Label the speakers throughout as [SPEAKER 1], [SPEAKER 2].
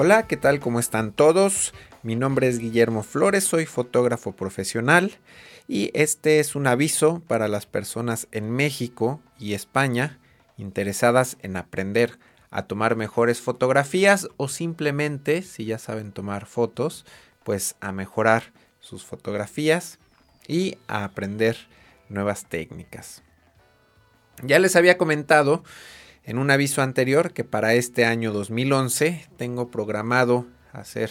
[SPEAKER 1] Hola, ¿qué tal? ¿Cómo están todos? Mi nombre es Guillermo Flores, soy fotógrafo profesional y este es un aviso para las personas en México y España interesadas en aprender a tomar mejores fotografías o simplemente, si ya saben tomar fotos, pues a mejorar sus fotografías y a aprender nuevas técnicas. Ya les había comentado en un aviso anterior que para este año 2011 tengo programado hacer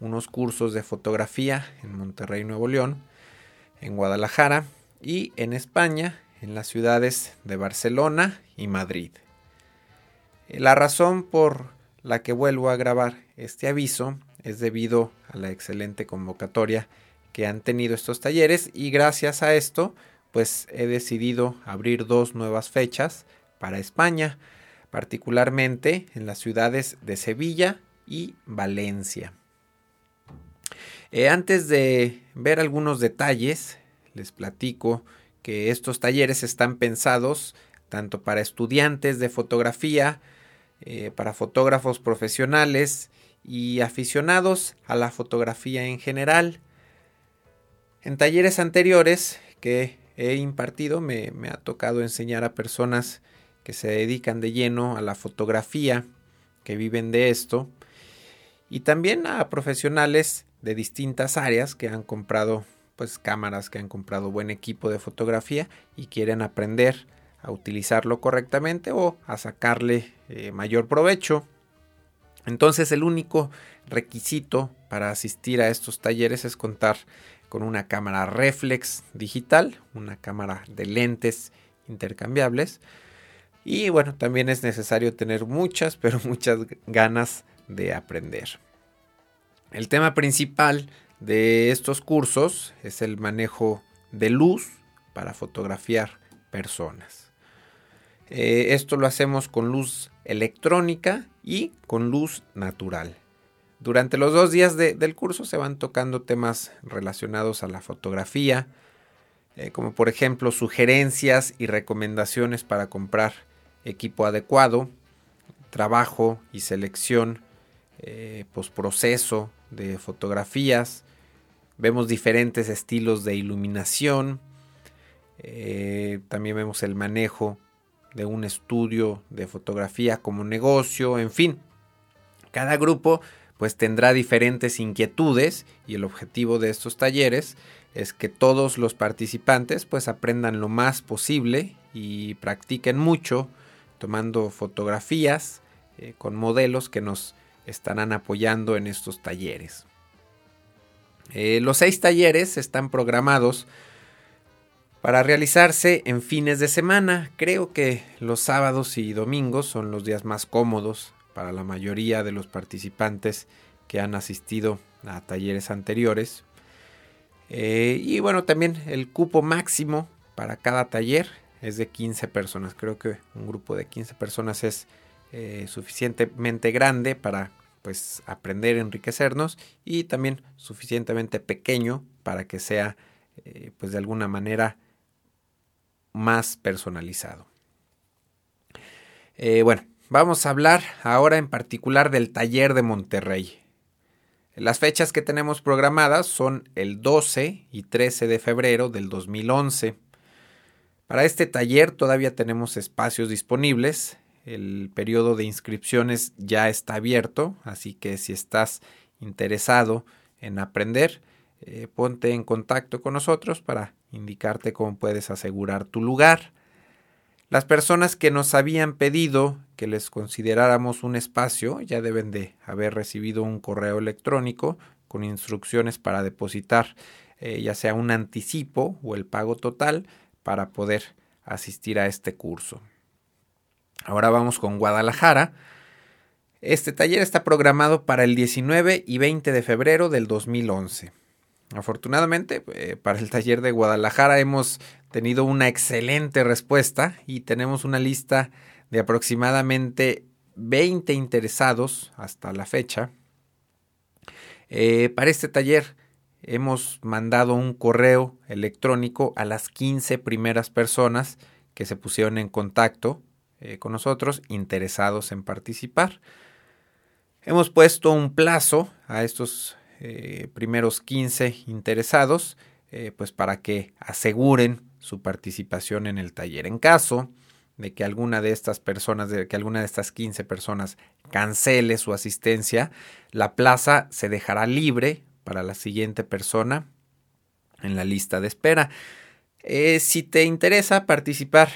[SPEAKER 1] unos cursos de fotografía en Monterrey, Nuevo León, en Guadalajara y en España, en las ciudades de Barcelona y Madrid. La razón por la que vuelvo a grabar este aviso es debido a la excelente convocatoria que han tenido estos talleres y gracias a esto pues he decidido abrir dos nuevas fechas para España, particularmente en las ciudades de Sevilla y Valencia. Eh, antes de ver algunos detalles, les platico que estos talleres están pensados tanto para estudiantes de fotografía, eh, para fotógrafos profesionales y aficionados a la fotografía en general. En talleres anteriores que he impartido me, me, ha tocado enseñar a personas que se dedican de lleno a la fotografía, que viven de esto, y también a profesionales de distintas áreas que han comprado pues cámaras, que han comprado buen equipo de fotografía y quieren aprender a utilizarlo correctamente o a sacarle eh, mayor provecho. Entonces el único requisito para asistir a estos talleres es contar con una cámara reflex digital, una cámara de lentes intercambiables. Y bueno, también es necesario tener muchas, pero muchas ganas de aprender. El tema principal de estos cursos es el manejo de luz para fotografiar personas. Eh, esto lo hacemos con luz electrónica y con luz natural. Durante los dos días del curso se van tocando temas relacionados a la fotografía, eh, como por ejemplo sugerencias y recomendaciones para comprar equipo adecuado, trabajo y selección, eh, de fotografías, vemos diferentes estilos de iluminación, también vemos el manejo de un estudio de fotografía como negocio, en fin. Cada grupo pues tendrá diferentes inquietudes y el objetivo de estos talleres es que todos los participantes pues aprendan lo más posible y practiquen mucho tomando fotografías eh, con modelos que nos estarán apoyando en estos talleres. Eh, los seis talleres están programados para realizarse en fines de semana. Creo que los sábados y domingos son los días más cómodos para la mayoría de los participantes que han asistido a talleres anteriores. Eh, y bueno, también el cupo máximo para cada taller es de 15 personas. Creo que un grupo de 15 personas es eh, suficientemente grande para pues aprender, enriquecernos y también suficientemente pequeño para que sea eh, pues de alguna manera más personalizado. Eh, bueno, vamos a hablar ahora en particular del taller de Monterrey. Las fechas que tenemos programadas son el 12 y 13 de febrero del 2011. Para este taller todavía tenemos espacios disponibles. El periodo de inscripciones ya está abierto, así que si estás interesado en aprender, eh, ponte en contacto con nosotros para indicarte cómo puedes asegurar tu lugar. Las personas que nos habían pedido que les consideráramos un espacio ya deben de haber recibido un correo electrónico con instrucciones para depositar eh, ya sea un anticipo o el pago total para poder asistir a este curso. Ahora vamos con Guadalajara. Este taller está programado para el 19 y 20 de febrero del 2011. Afortunadamente, eh, para el taller de Guadalajara hemos tenido una excelente respuesta y tenemos una lista de aproximadamente 20 interesados hasta la fecha. Eh, para este taller hemos mandado un correo electrónico a las 15 primeras personas que se pusieron en contacto eh, con nosotros interesados en participar. Hemos puesto un plazo a estos eh, primeros 15 interesados, eh, pues para que aseguren su participación en el taller. En caso de que alguna de estas personas, de que alguna de estas 15 personas cancele su asistencia, la plaza se dejará libre para la siguiente persona en la lista de espera. Eh, si te interesa participar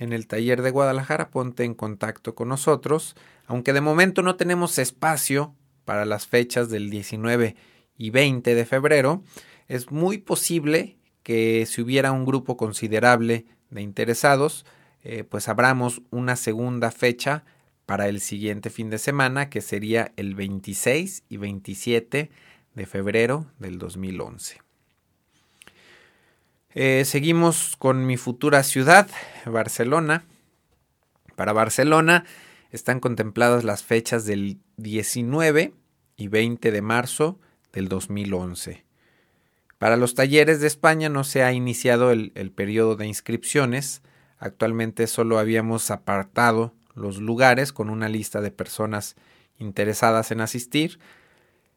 [SPEAKER 1] en el taller de Guadalajara, ponte en contacto con nosotros, aunque de momento no tenemos espacio para las fechas del 19 y 20 de febrero, es muy posible que si hubiera un grupo considerable de interesados, eh, pues abramos una segunda fecha para el siguiente fin de semana, que sería el 26 y 27 de febrero del 2011. Eh, seguimos con mi futura ciudad, Barcelona. Para Barcelona están contempladas las fechas del 19 y 20 de marzo del 2011. Para los talleres de España no se ha iniciado el, el periodo de inscripciones, Actualmente solo habíamos apartado los lugares con una lista de personas interesadas en asistir.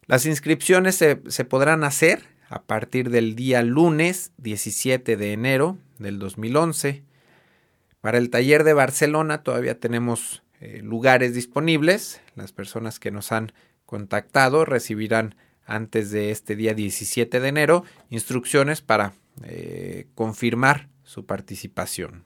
[SPEAKER 1] Las inscripciones se, podrán hacer a partir del día lunes 17 de enero del 2011. Para el taller de Barcelona todavía tenemos eh, lugares disponibles. Las personas que nos han contactado recibirán antes de este día 17 de enero instrucciones para eh, confirmar su participación.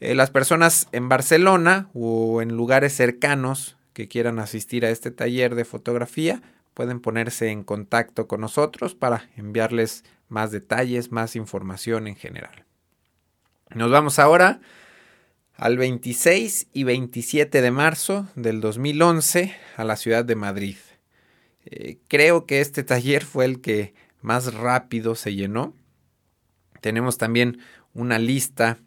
[SPEAKER 1] Eh, las personas en Barcelona o en lugares cercanos que quieran asistir a este taller de fotografía pueden ponerse en contacto con nosotros para enviarles más detalles, más información en general. Nos vamos ahora al 26 y 27 de marzo del 2011 a la ciudad de Madrid. Eh, creo que este taller fue el que más rápido se llenó. Tenemos también una lista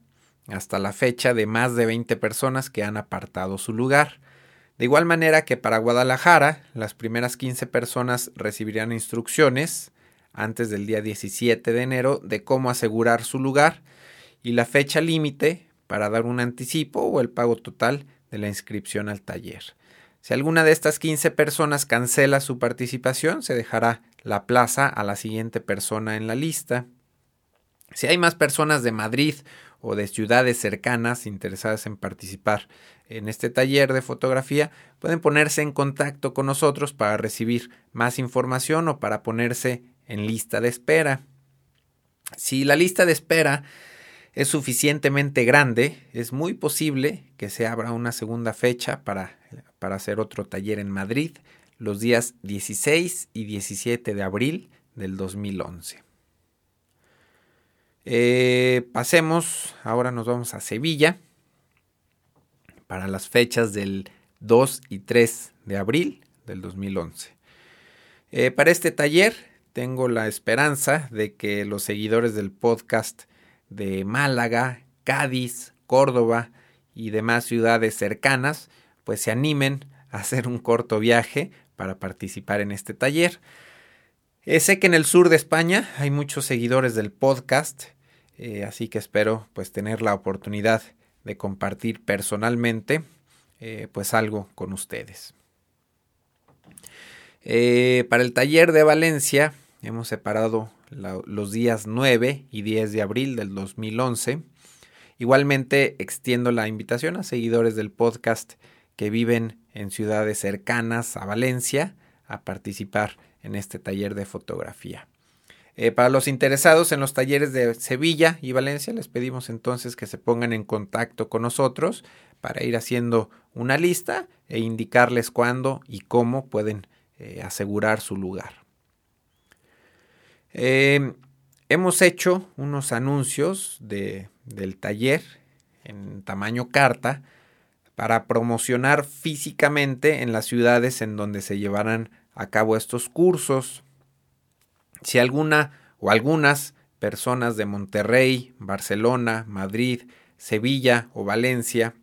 [SPEAKER 1] hasta la fecha de más de 20 personas que han apartado su lugar. De igual manera que para Guadalajara, las primeras 15 personas recibirán instrucciones antes del día 17 de enero de cómo asegurar su lugar y la fecha límite para dar un anticipo o el pago total de la inscripción al taller. Si alguna de estas 15 personas cancela su participación, se dejará la plaza a la siguiente persona en la lista. Si hay más personas de Madrid o de ciudades cercanas interesadas en participar en este taller de fotografía, pueden ponerse en contacto con nosotros para recibir más información o para ponerse en lista de espera. Si la lista de espera es suficientemente grande, es muy posible que se abra una segunda fecha para, para hacer otro taller en Madrid los días 16 y 17 de abril del 2011. Eh, pasemos, ahora nos vamos a Sevilla para las fechas del 2 y 3 de abril del 2011. Eh, para este taller tengo la esperanza de que los seguidores del podcast de Málaga, Cádiz, Córdoba y demás ciudades cercanas pues se animen a hacer un corto viaje para participar en este taller. Eh, sé que en el sur de España hay muchos seguidores del podcast eh, así que espero pues tener la oportunidad de compartir personalmente eh, pues algo con ustedes. Eh, para el taller de Valencia hemos separado los días 9 y 10 de abril del 2011. Igualmente extiendo la invitación a seguidores del podcast que viven en ciudades cercanas a Valencia a participar en este taller de fotografía. Eh, para los interesados en los talleres de Sevilla y Valencia, les pedimos entonces que se pongan en contacto con nosotros para ir haciendo una lista e indicarles cuándo y cómo pueden eh, asegurar su lugar. Eh, hemos hecho unos anuncios de, del taller en tamaño carta para promocionar físicamente en las ciudades en donde se llevarán a cabo estos cursos si alguna o algunas personas de Monterrey, Barcelona, Madrid, Sevilla o Valencia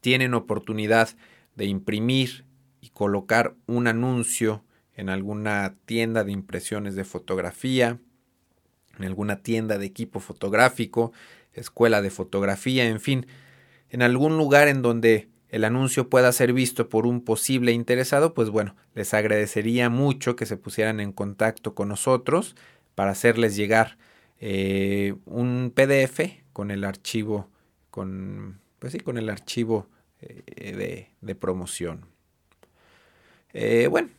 [SPEAKER 1] tienen oportunidad de imprimir y colocar un anuncio en alguna tienda de impresiones de fotografía, en alguna tienda de equipo fotográfico, escuela de fotografía, en fin, en algún lugar en donde el anuncio pueda ser visto por un posible interesado, pues bueno, les agradecería mucho que se pusieran en contacto con nosotros para hacerles llegar eh, un PDF con el archivo, con, pues sí, con el archivo eh, de, promoción. Eh, bueno,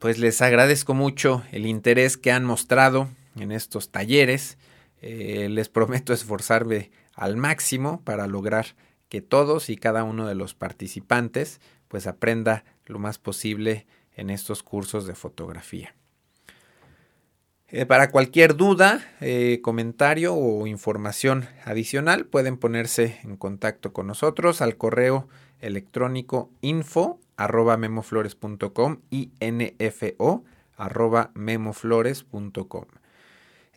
[SPEAKER 1] pues les agradezco mucho el interés que han mostrado en estos talleres. les prometo esforzarme al máximo para lograr que todos y cada uno de los participantes pues aprenda lo más posible en estos cursos de fotografía. Eh, para cualquier duda, eh, comentario o información adicional pueden ponerse en contacto con nosotros al correo electrónico info arroba memoflores.com y nfo arroba.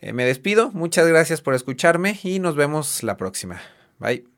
[SPEAKER 1] Eh, me despido, muchas gracias por escucharme y nos vemos la próxima. Bye.